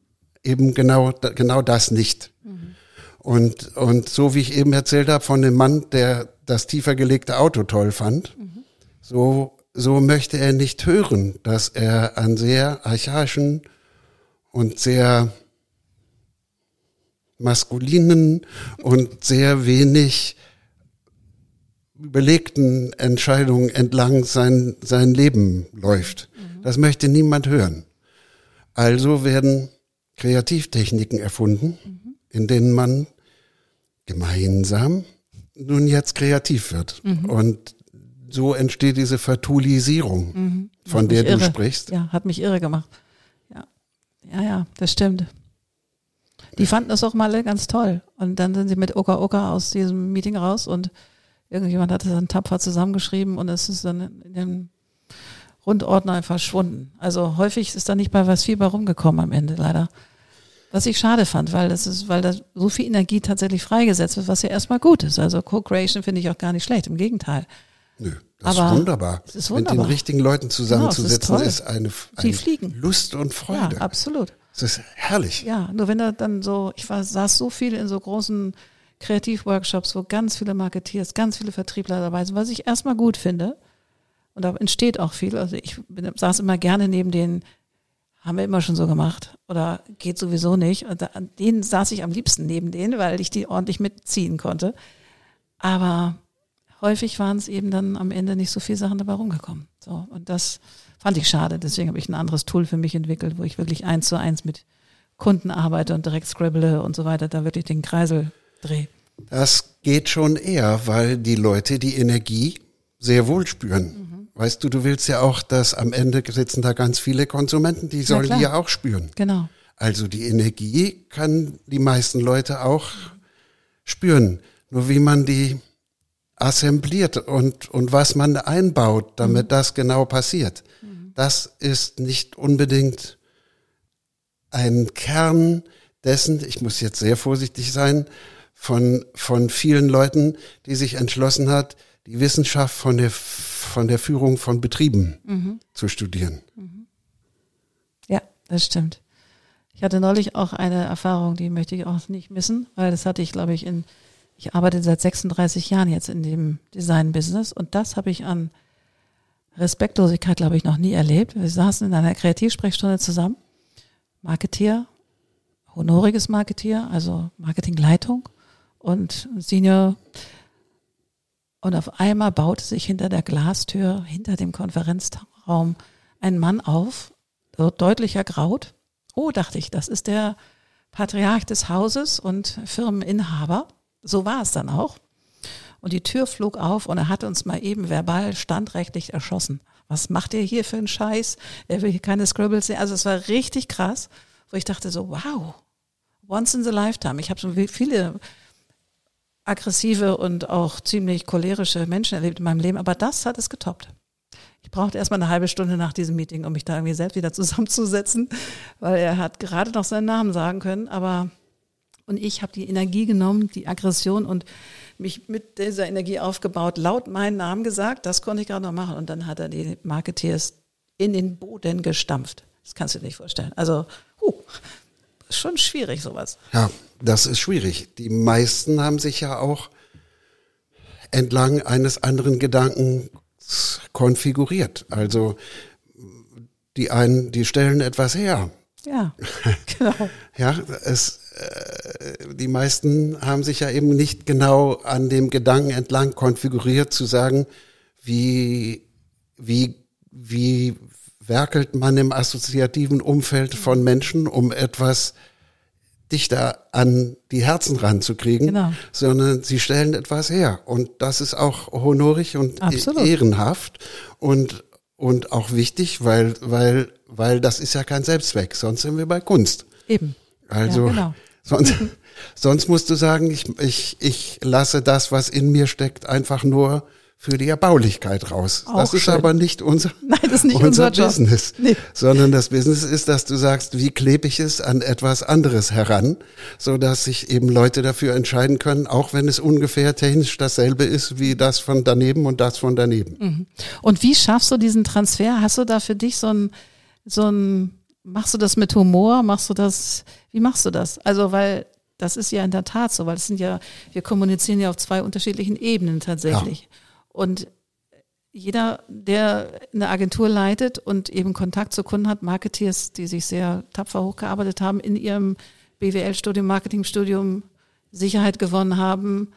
eben genau, genau das nicht. Mhm. Und, und so wie ich eben erzählt habe von dem Mann, der das tiefer gelegte Auto toll fand, mhm. so, so möchte er nicht hören, dass er an sehr archaischen und sehr maskulinen und sehr wenig überlegten Entscheidungen entlang sein, sein Leben läuft. Mhm. Das möchte niemand hören. Also werden Kreativtechniken erfunden, mhm. In denen man gemeinsam nun jetzt kreativ wird. Mhm. Und so entsteht diese Vertulisierung, mhm. von der du irre. sprichst. Ja, hat mich irre gemacht. Ja, ja, ja das stimmt. Die fanden das auch mal ganz toll. Und dann sind sie mit Oka Oka aus diesem Meeting raus und irgendjemand hat es dann tapfer zusammengeschrieben und es ist dann in dem Rundordner verschwunden. Also häufig ist da nicht bei was viel bei rumgekommen am Ende, leider. Was ich schade fand, weil das ist, weil da so viel Energie tatsächlich freigesetzt wird, was ja erstmal gut ist. Also Co-Creation finde ich auch gar nicht schlecht, im Gegenteil. Nö, das Aber ist wunderbar. Das ist wunderbar. Mit den richtigen Leuten zusammenzusetzen genau, ist, ist, eine, eine Lust und Freude. Ja, absolut. Das ist herrlich. Ja, nur wenn da dann so, ich war, saß so viel in so großen Kreativworkshops, wo ganz viele Marketeers, ganz viele Vertriebler dabei sind, was ich erstmal gut finde. Und da entsteht auch viel. Also ich bin, saß immer gerne neben den, haben wir immer schon so gemacht oder geht sowieso nicht. Und da, an denen saß ich am liebsten neben denen, weil ich die ordentlich mitziehen konnte. Aber häufig waren es eben dann am Ende nicht so viele Sachen dabei rumgekommen. So, und das fand ich schade. Deswegen habe ich ein anderes Tool für mich entwickelt, wo ich wirklich eins zu eins mit Kunden arbeite und direkt scribble und so weiter, da wirklich den Kreisel drehe. Das geht schon eher, weil die Leute die Energie sehr wohl spüren. Mhm. Weißt du, du willst ja auch, dass am Ende sitzen da ganz viele Konsumenten, die sollen die ja auch spüren. Genau. Also die Energie kann die meisten Leute auch spüren. Nur wie man die assembliert und, und was man einbaut, damit mhm. das genau passiert. Mhm. Das ist nicht unbedingt ein Kern dessen, ich muss jetzt sehr vorsichtig sein, von, von vielen Leuten, die sich entschlossen hat, die Wissenschaft von der, von der Führung von Betrieben mhm. zu studieren. Mhm. Ja, das stimmt. Ich hatte neulich auch eine Erfahrung, die möchte ich auch nicht missen, weil das hatte ich, glaube ich, in, ich arbeite seit 36 Jahren jetzt in dem Design-Business und das habe ich an Respektlosigkeit, glaube ich, noch nie erlebt. Wir saßen in einer Kreativsprechstunde zusammen, Marketeer, honoriges Marketeer, also Marketingleitung und Senior. Und auf einmal baute sich hinter der Glastür, hinter dem Konferenzraum ein Mann auf, deutlich ergraut. Oh, dachte ich, das ist der Patriarch des Hauses und Firmeninhaber. So war es dann auch. Und die Tür flog auf und er hat uns mal eben verbal standrechtlich erschossen. Was macht ihr hier für einen Scheiß? Er will hier keine Scribbles sehen. Also es war richtig krass, wo ich dachte so, wow, once in the lifetime. Ich habe schon viele aggressive und auch ziemlich cholerische Menschen erlebt in meinem Leben, aber das hat es getoppt. Ich brauchte erstmal eine halbe Stunde nach diesem Meeting, um mich da irgendwie selbst wieder zusammenzusetzen, weil er hat gerade noch seinen Namen sagen können, aber und ich habe die Energie genommen, die Aggression und mich mit dieser Energie aufgebaut, laut meinen Namen gesagt, das konnte ich gerade noch machen und dann hat er die Marketeers in den Boden gestampft. Das kannst du dir nicht vorstellen. Also, huh, schon schwierig sowas. Ja, das ist schwierig. Die meisten haben sich ja auch entlang eines anderen Gedanken konfiguriert. Also die einen, die stellen etwas her. Ja, genau. ja, es, äh, die meisten haben sich ja eben nicht genau an dem Gedanken entlang konfiguriert, zu sagen, wie, wie, wie werkelt man im assoziativen Umfeld von Menschen, um etwas dichter an die Herzen ranzukriegen, genau. sondern sie stellen etwas her. Und das ist auch honorig und e- Absolut. ehrenhaft und, und auch wichtig, weil, weil, weil das ist ja kein Selbstzweck. Sonst sind wir bei Kunst. Eben. Also, ja, genau. sonst, sonst musst du sagen, ich, ich, ich lasse das, was in mir steckt, einfach nur für die Erbaulichkeit raus. Auch das ist schön. aber nicht unser, Nein, das ist nicht unser, unser. Business, Nee. sondern das Business ist, dass du sagst, wie klebe ich es an etwas anderes heran, so dass sich eben Leute dafür entscheiden können, auch wenn es ungefähr technisch dasselbe ist wie das von daneben und das von daneben. Und wie schaffst du diesen Transfer? Hast du da für dich so ein, so ein, machst du das mit Humor? Machst du das, wie machst du das? Also, weil das ist ja in der Tat so, weil es sind ja, wir kommunizieren ja auf zwei unterschiedlichen Ebenen tatsächlich. Und jeder, der eine Agentur leitet und eben Kontakt zu Kunden hat, Marketeers, die sich sehr tapfer hochgearbeitet haben, in ihrem BWL-Studium, Marketingstudium Sicherheit gewonnen haben,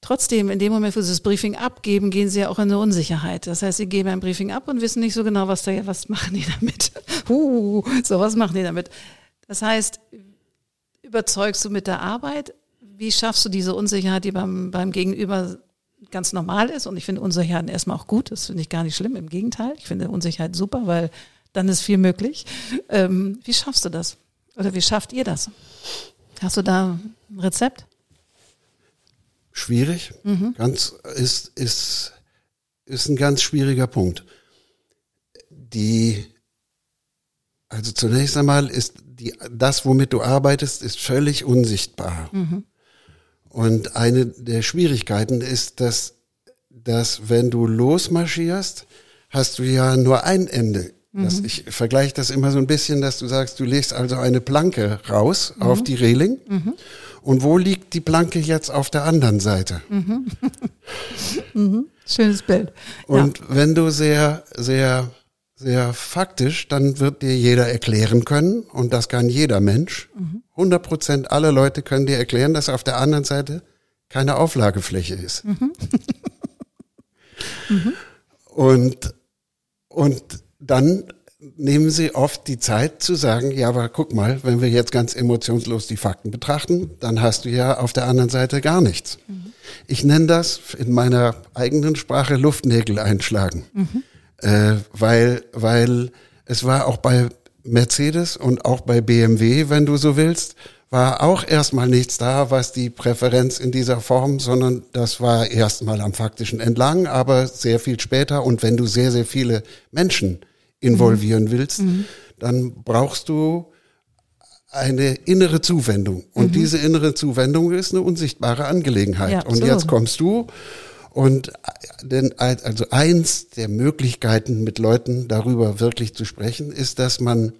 Trotzdem, in dem Moment, wo sie das Briefing abgeben, gehen sie ja auch in eine Unsicherheit. Das heißt, sie geben ein Briefing ab und wissen nicht so genau, was da, was machen die damit? Uh, so, was machen die damit? Das heißt, überzeugst du mit der Arbeit? Wie schaffst du diese Unsicherheit, die beim, beim Gegenüber ganz normal ist? Und ich finde Unsicherheiten erstmal auch gut. Das finde ich gar nicht schlimm. Im Gegenteil. Ich finde Unsicherheit super, weil dann ist viel möglich. Ähm, wie schaffst du das? Oder wie schafft ihr das? Hast du da ein Rezept? Schwierig, ganz, ist, ist, ist ein ganz schwieriger Punkt. Die, also zunächst einmal ist die, das, womit du arbeitest, ist völlig unsichtbar. Und eine der Schwierigkeiten ist, dass, dass wenn du losmarschierst, hast du ja nur ein Ende. Das, ich vergleiche das immer so ein bisschen, dass du sagst, du legst also eine Planke raus auf die Reling. Und wo liegt die Planke jetzt auf der anderen Seite? Schönes Bild. Und wenn du sehr, sehr, sehr faktisch, dann wird dir jeder erklären können, und das kann jeder Mensch. 100 Prozent aller Leute können dir erklären, dass auf der anderen Seite keine Auflagefläche ist. Und, und dann nehmen sie oft die Zeit zu sagen, ja, aber guck mal, wenn wir jetzt ganz emotionslos die Fakten betrachten, dann hast du ja auf der anderen Seite gar nichts. Ich nenne das in meiner eigenen Sprache Luftnägel einschlagen, äh, weil, weil es war auch bei Mercedes und auch bei BMW, wenn du so willst, war auch erstmal nichts da, was die Präferenz in dieser Form, sondern das war erstmal am faktischen entlang, aber sehr viel später. Und wenn du sehr, sehr viele Menschen involvieren willst, dann brauchst du eine innere Zuwendung. Und diese innere Zuwendung ist eine unsichtbare Angelegenheit. Ja, und jetzt kommst du und denn also eins der Möglichkeiten, mit Leuten darüber wirklich zu sprechen, ist, dass man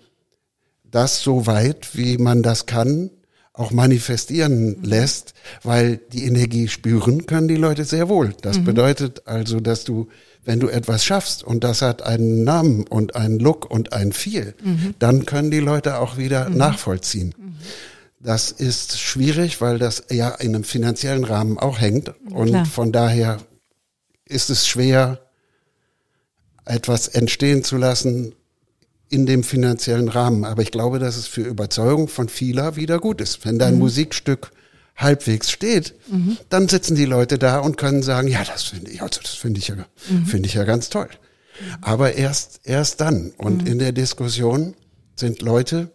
das so weit, wie man das kann, auch manifestieren lässt, weil die Energie spüren können die Leute sehr wohl. Das bedeutet also, dass du, wenn du etwas schaffst und das hat einen Namen und einen Look und ein Feel, dann können die Leute auch wieder nachvollziehen. Das ist schwierig, weil das ja in einem finanziellen Rahmen auch hängt. Und Klar. von daher ist es schwer, etwas entstehen zu lassen in dem finanziellen Rahmen. Aber ich glaube, dass es für Überzeugung von vieler wieder gut ist. Wenn dein Musikstück halbwegs steht, dann sitzen die Leute da und können sagen, ja, das finde ich, also das finde ich ja, finde ich ja ganz toll. Aber erst, erst dann. Und in der Diskussion sind Leute,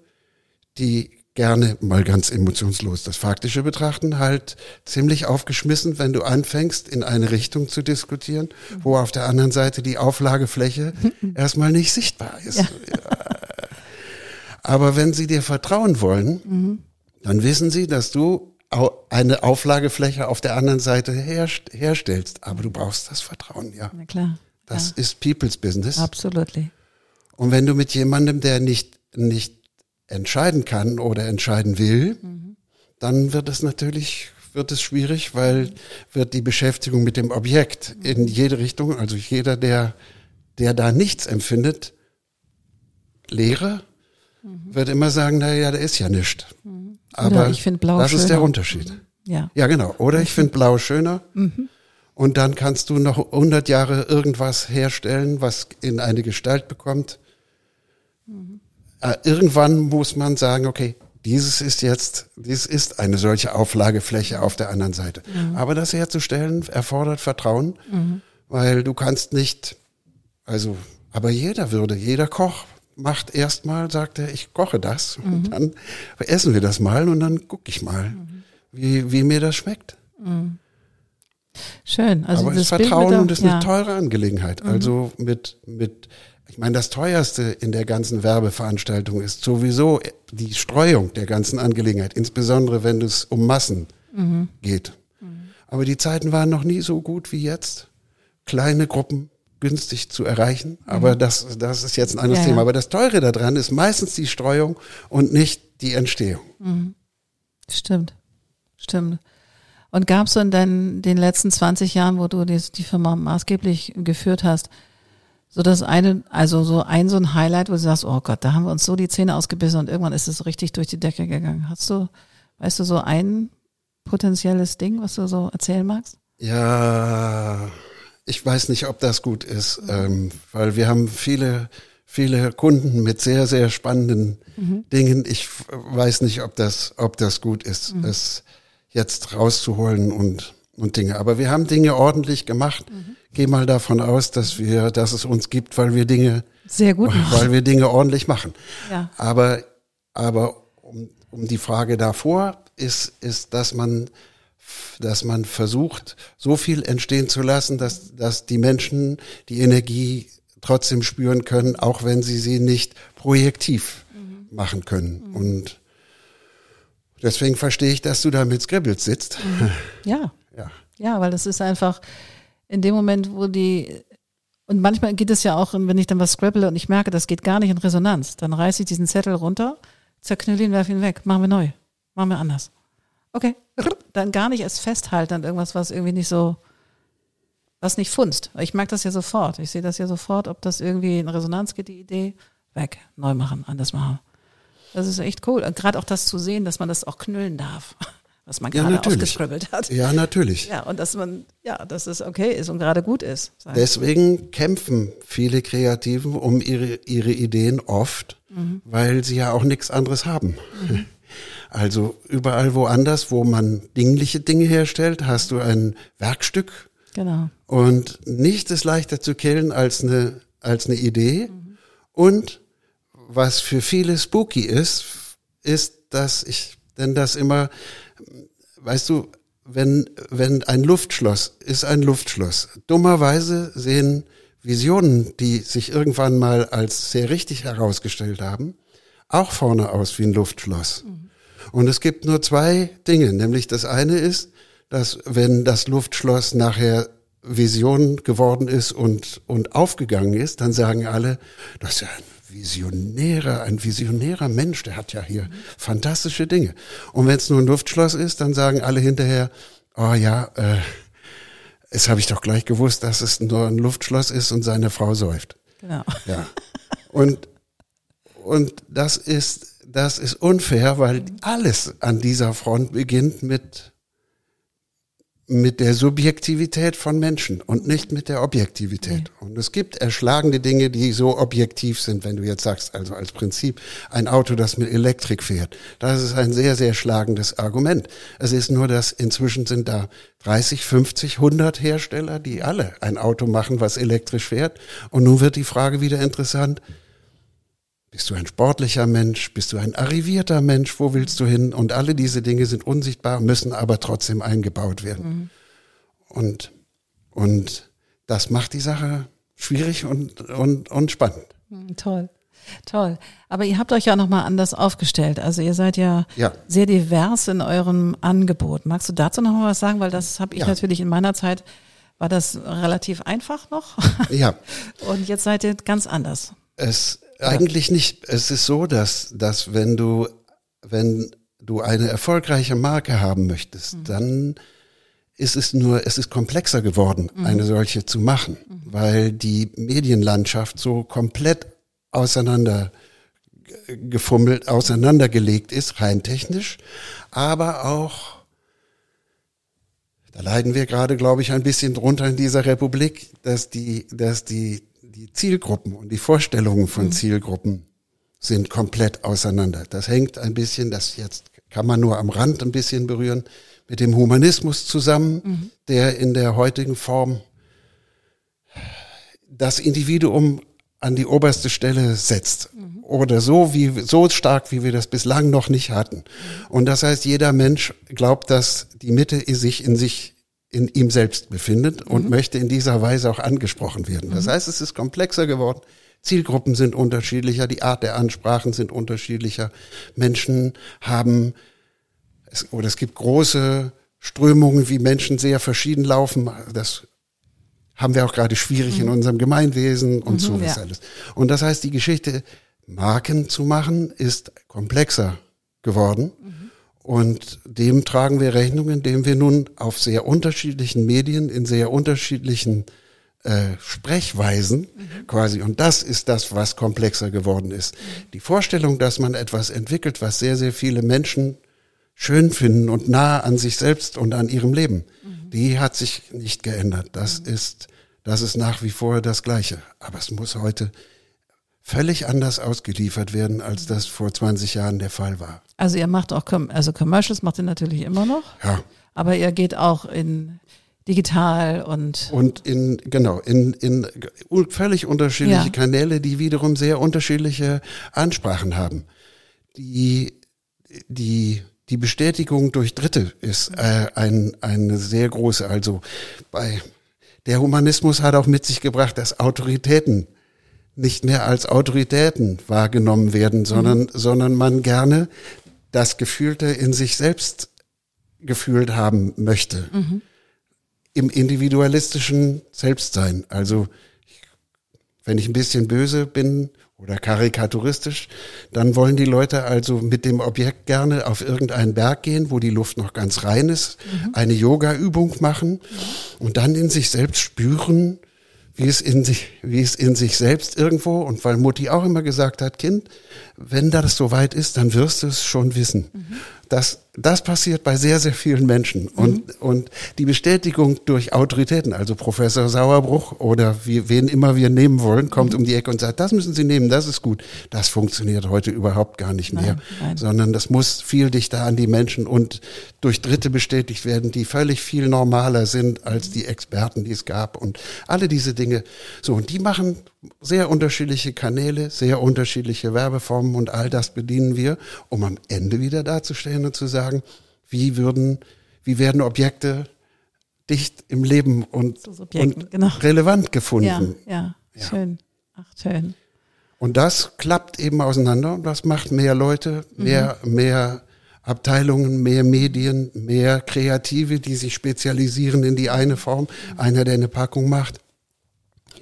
die gerne mal ganz emotionslos das Faktische betrachten, halt ziemlich aufgeschmissen, wenn du anfängst, in eine Richtung zu diskutieren, wo auf der anderen Seite die Auflagefläche erstmal nicht sichtbar ist. Aber wenn sie dir vertrauen wollen, dann wissen sie, dass du eine Auflagefläche auf der anderen Seite herst herstellst. Aber du brauchst das Vertrauen, ja. Na klar. Das ist People's Business. Absolutely. Und wenn du mit jemandem, der nicht, nicht entscheiden kann oder entscheiden will, dann wird es natürlich, wird es schwierig, weil wird die Beschäftigung mit dem Objekt in jede Richtung, also jeder, der, der da nichts empfindet, Lehrer, wird immer sagen, na ja, da ist ja nichts. Aber ich find Blau das ist der schöner. Unterschied. Ja. Ja, genau. Oder ich finde Blau schöner. Und dann kannst du noch 100 Jahre irgendwas herstellen, was in eine Gestalt bekommt. Äh, Irgendwann muss man sagen, okay, dieses ist jetzt, dies ist eine solche Auflagefläche auf der anderen Seite. Aber das herzustellen erfordert Vertrauen, weil du kannst nicht, also, aber jeder würde, jeder Koch macht erstmal, sagt er, ich koche das und dann essen wir das mal und dann gucke ich mal, wie, wie mir das schmeckt. Schön. Also Aber das Vertrauen der- und das ist ja. Mhm. eine teure Angelegenheit. Also mit, mit, ich meine, das teuerste in der ganzen Werbeveranstaltung ist sowieso die Streuung der ganzen Angelegenheit, insbesondere wenn es um Massen Mhm. geht. Aber die Zeiten waren noch nie so gut wie jetzt. Kleine Gruppen günstig zu erreichen. Aber das, das ist jetzt ein anderes Mhm. Ja. Thema. Aber das Teure daran ist meistens die Streuung und nicht die Entstehung. Stimmt. Stimmt. Und gab es so in deinen, den letzten 20 Jahren, wo du die, die Firma maßgeblich geführt hast, so das eine, also so ein so ein Highlight, wo du sagst, oh Gott, da haben wir uns so die Zähne ausgebissen und irgendwann ist es richtig durch die Decke gegangen. Hast du, weißt du, so ein potenzielles Ding, was du so erzählen magst? Ja, ich weiß nicht, ob das gut ist, ähm, weil wir haben viele, viele Kunden mit sehr, sehr spannenden Dingen. Ich weiß nicht, ob das, ob das gut ist, es jetzt rauszuholen und, und Dinge. Aber wir haben Dinge ordentlich gemacht. Geh mal davon aus, dass wir, dass es uns gibt, weil wir Dinge, Sehr gut. weil wir Dinge ordentlich machen. Ja. Aber, aber um, um die Frage davor ist, ist, dass man, dass man versucht, so viel entstehen zu lassen, dass, dass die Menschen die Energie trotzdem spüren können, auch wenn sie sie nicht projektiv machen können. Und deswegen verstehe ich, dass du da mit Scribbles sitzt. Ja. Ja. Ja, weil das ist einfach in dem Moment, wo die und manchmal geht es ja auch, wenn ich dann was scrabble und ich merke, das geht gar nicht in Resonanz, dann reiße ich diesen Zettel runter, zerknülle ihn, werfe ihn weg, machen wir neu, machen wir anders. Okay, dann gar nicht erst festhalten an irgendwas, was irgendwie nicht so, was nicht funzt. Ich merke das ja sofort. Ich sehe das ja sofort, ob das irgendwie in Resonanz geht, die Idee, weg, neu machen, anders machen. Das ist echt cool. Und gerade auch das zu sehen, dass man das auch knüllen darf, was man Ja, gerade natürlich. ausgescribbelt hat. Ja, natürlich. Ja, und dass man, ja, dass es okay ist und gerade gut ist. Sag ich. Deswegen kämpfen viele Kreativen um ihre, ihre Ideen oft, weil sie ja auch nichts anderes haben. Also überall woanders, wo man dingliche Dinge herstellt, hast du ein Werkstück Genau. und nichts ist leichter zu killen als eine, als eine Idee. Und was für viele spooky ist, ist, dass ich, denn das immer, weißt du, wenn, wenn ein Luftschloss ist ein Luftschloss. Dummerweise sehen Visionen, die sich irgendwann mal als sehr richtig herausgestellt haben, auch vorne aus wie ein Luftschloss. Und es gibt nur zwei Dinge, nämlich das eine ist, dass wenn das Luftschloss nachher Vision geworden ist und, und aufgegangen ist, dann sagen alle, das ist ja ein visionärer, ein visionärer Mensch, der hat ja hier fantastische Dinge. Und wenn es nur ein Luftschloss ist, dann sagen alle hinterher, oh ja, äh, es habe ich doch gleich gewusst, dass es nur ein Luftschloss ist und seine Frau säuft. Genau. Ja. Und, und das ist, das ist unfair, weil alles an dieser Front beginnt mit, mit der Subjektivität von Menschen und nicht mit der Objektivität. Und es gibt erschlagende Dinge, die so objektiv sind, wenn du jetzt sagst, also als Prinzip ein Auto, das mit Elektrik fährt. Das ist ein sehr, sehr schlagendes Argument. Es ist nur, dass inzwischen sind da 30, 50, 100 Hersteller, die alle ein Auto machen, was elektrisch fährt. Und nun wird die Frage wieder interessant, bist du ein sportlicher Mensch? Bist du ein arrivierter Mensch? Wo willst du hin? Und alle diese Dinge sind unsichtbar, müssen aber trotzdem eingebaut werden. Und, und das macht die Sache schwierig und, und, und spannend. Hm, Toll. Toll. Aber ihr habt euch ja nochmal anders aufgestellt. Also ihr seid ja, Ja. sehr divers in eurem Angebot. Magst du dazu nochmal was sagen? Weil das habe ich Ja. natürlich in meiner Zeit, war das relativ einfach noch. Ja, Und jetzt seid ihr ganz anders. es eigentlich nicht. Es ist so, dass, dass wenn du, wenn du eine erfolgreiche Marke haben möchtest, dann ist es nur, es ist komplexer geworden, eine solche zu machen, weil die Medienlandschaft so komplett auseinander g- gefummelt, auseinandergelegt ist, rein technisch, aber auch, da leiden wir gerade, glaube ich, ein bisschen drunter in dieser Republik, dass die, dass die, die Zielgruppen und die Vorstellungen von Zielgruppen sind komplett auseinander. Das hängt ein bisschen, das jetzt kann man nur am Rand ein bisschen berühren, mit dem Humanismus zusammen, der in der heutigen Form das Individuum an die oberste Stelle setzt. Oder so wie, so stark, wie wir das bislang noch nicht hatten. Und das heißt, jeder Mensch glaubt, dass die Mitte sich in sich in ihm selbst befindet und möchte in dieser Weise auch angesprochen werden. Das heißt, es ist komplexer geworden. Zielgruppen sind unterschiedlicher, die Art der Ansprachen sind unterschiedlicher. Menschen haben, es, oder es gibt große Strömungen, wie Menschen sehr verschieden laufen. Das haben wir auch gerade schwierig in unserem Gemeinwesen und so was ja. alles. Und das heißt, die Geschichte Marken zu machen, ist komplexer geworden. Und dem tragen wir Rechnung, indem wir nun auf sehr unterschiedlichen Medien, in sehr unterschiedlichen äh, Sprechweisen quasi, und das ist das, was komplexer geworden ist. Die Vorstellung, dass man etwas entwickelt, was sehr, sehr viele Menschen schön finden und nah an sich selbst und an ihrem Leben, die hat sich nicht geändert. Das ist, das ist nach wie vor das Gleiche. Aber es muss heute völlig anders ausgeliefert werden, als das vor 20 Jahren der Fall war. Also ihr macht auch, also Commercials macht ihr natürlich immer noch, Ja. aber ihr geht auch in digital und Und in, genau, in, in völlig unterschiedliche Ja. Kanäle, die wiederum sehr unterschiedliche Ansprachen haben. Die, die, die Bestätigung durch Dritte ist äh, ein, eine sehr große. Also bei der Humanismus hat auch mit sich gebracht, dass Autoritäten nicht mehr als Autoritäten wahrgenommen werden, sondern, sondern man gerne das Gefühlte in sich selbst gefühlt haben möchte. Im individualistischen Selbstsein. Also, wenn ich ein bisschen böse bin oder karikaturistisch, dann wollen die Leute also mit dem Objekt gerne auf irgendeinen Berg gehen, wo die Luft noch ganz rein ist, eine Yoga-Übung machen und dann in sich selbst spüren, wie es in sich, wie es in sich selbst irgendwo, und weil Mutti auch immer gesagt hat, Kind, wenn das soweit ist, dann wirst du es schon wissen. Das, das passiert bei sehr, sehr vielen Menschen. Und, und die Bestätigung durch Autoritäten, also Professor Sauerbruch oder wie, wen immer wir nehmen wollen, kommt um die Ecke und sagt, das müssen Sie nehmen, das ist gut. Das funktioniert heute überhaupt gar nicht mehr, Nein, nein. sondern das muss viel dichter an die Menschen und durch Dritte bestätigt werden, die völlig viel normaler sind als die Experten, die es gab und alle diese Dinge. So, und die machen sehr unterschiedliche Kanäle, sehr unterschiedliche Werbeformen und all das bedienen wir, um am Ende wieder dazustehen und zu sagen, wie würden, wie werden Objekte dicht im Leben und, und genau. relevant ja, gefunden. ja, schön. Ach, schön. Und das klappt eben auseinander und das macht mehr Leute, mehr, mehr Abteilungen, mehr Medien, mehr Kreative, die sich spezialisieren in die eine Form. Einer, der eine Packung macht,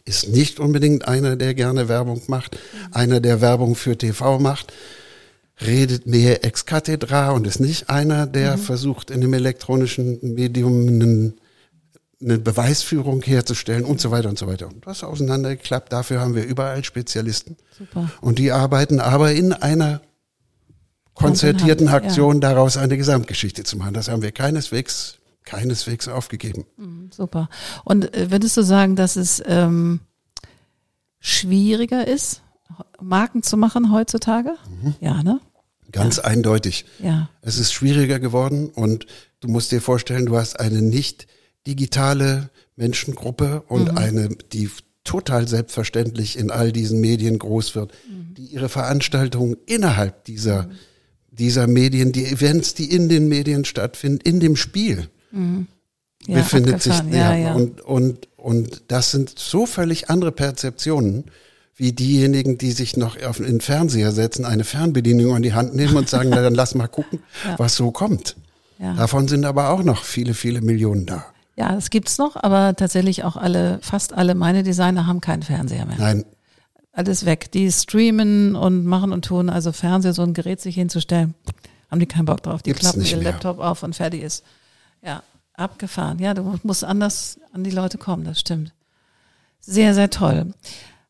ist nicht unbedingt einer, der gerne Werbung macht. Einer, der Werbung für TV macht, redet mehr ex cathedra und ist nicht einer, der versucht, in einem elektronischen Medium einen, eine Beweisführung herzustellen und so weiter und so weiter. Und das auseinandergeklappt. Dafür haben wir überall Spezialisten. Super. Und die arbeiten aber in einer konzertierten Aktion daraus eine Gesamtgeschichte zu machen. Das haben wir keineswegs, keineswegs aufgegeben. Super. Und äh, würdest du sagen, dass es ähm, schwieriger ist, Marken zu machen heutzutage? Mhm. Ja, ne? Ganz eindeutig. Ja. Es ist schwieriger geworden und du musst dir vorstellen, du hast eine nicht digitale Menschengruppe und eine, die total selbstverständlich in all diesen Medien groß wird, die ihre Veranstaltungen innerhalb dieser, dieser Medien, die Events, die in den Medien stattfinden, in dem Spiel ja befindet sich. abgefahren. Ja, ja. Und, und, und das sind so völlig andere Perzeptionen, wie diejenigen, die sich noch auf den Fernseher setzen, eine Fernbedienung in die Hand nehmen und sagen, na, dann lass mal gucken, was so kommt. Davon sind aber auch noch viele, viele Millionen da. ja, das gibt's noch, aber tatsächlich auch alle, fast alle meine Designer haben keinen Fernseher mehr. Nein, Alles weg. Die streamen und machen und tun. Also Fernseher, so ein Gerät sich hinzustellen, haben die keinen Bock drauf. Die Gibt's klappen ihren mehr. Laptop auf und fertig ist. Ja, abgefahren. Ja, du musst anders an die Leute kommen, das stimmt. Sehr, sehr toll.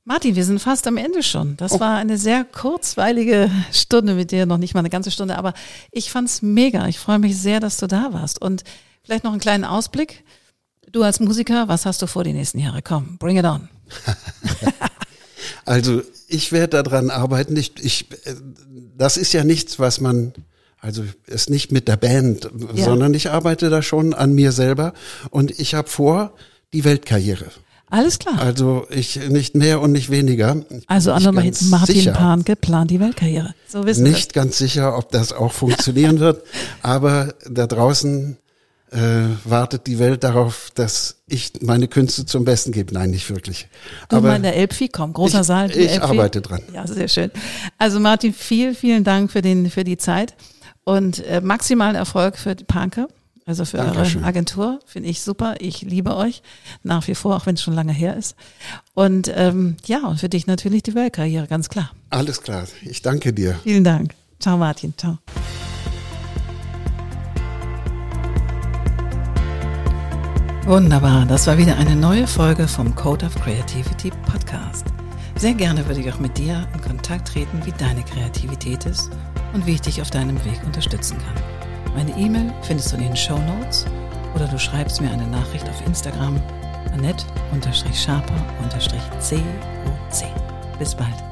Martin, wir sind fast am Ende schon. Das war eine sehr kurzweilige Stunde mit dir, noch nicht mal eine ganze Stunde, aber ich fand's mega. Ich freue mich sehr, dass du da warst. Und vielleicht noch einen kleinen Ausblick. Du als Musiker, was hast du vor die nächsten Jahre? Komm, bring it on. also ich werde daran arbeiten. Ich, ich, äh, das ist ja nichts, was man, also ist nicht mit der Band, Ja. sondern ich arbeite da schon an mir selber und ich habe vor, die Weltkarriere. Alles klar. Also ich nicht mehr und nicht weniger. Ich Also andere Martin sicher. Pahnke plant die Weltkarriere. So wissen wir. Nicht ganz sicher, ob das auch funktionieren wird, aber da draußen äh, wartet die Welt darauf, dass ich meine Künste zum Besten gebe. Nein, nicht wirklich. Du Aber in der Elbfi, komm, großer ich, Saal. Ich Elbfi. arbeite dran. Ja, sehr schön. Also Martin, vielen, vielen Dank für, den, für die Zeit und äh, maximalen Erfolg für Panke. Also für Dankeschön. eure Agentur finde ich super. Ich liebe euch nach wie vor, auch wenn es schon lange her ist. Und ähm, ja, und für dich natürlich die Weltkarriere, ganz klar. Alles klar. Ich danke dir. Vielen Dank. Ciao, Martin. Ciao. Wunderbar, das war wieder eine neue Folge vom Code of Creativity Podcast. Sehr gerne würde ich auch mit dir in Kontakt treten, wie deine Kreativität ist und wie ich dich auf deinem Weg unterstützen kann. Meine E-Mail findest du in den Show Notes oder du schreibst mir eine Nachricht auf Instagram annette-sharper-coc. Bis bald.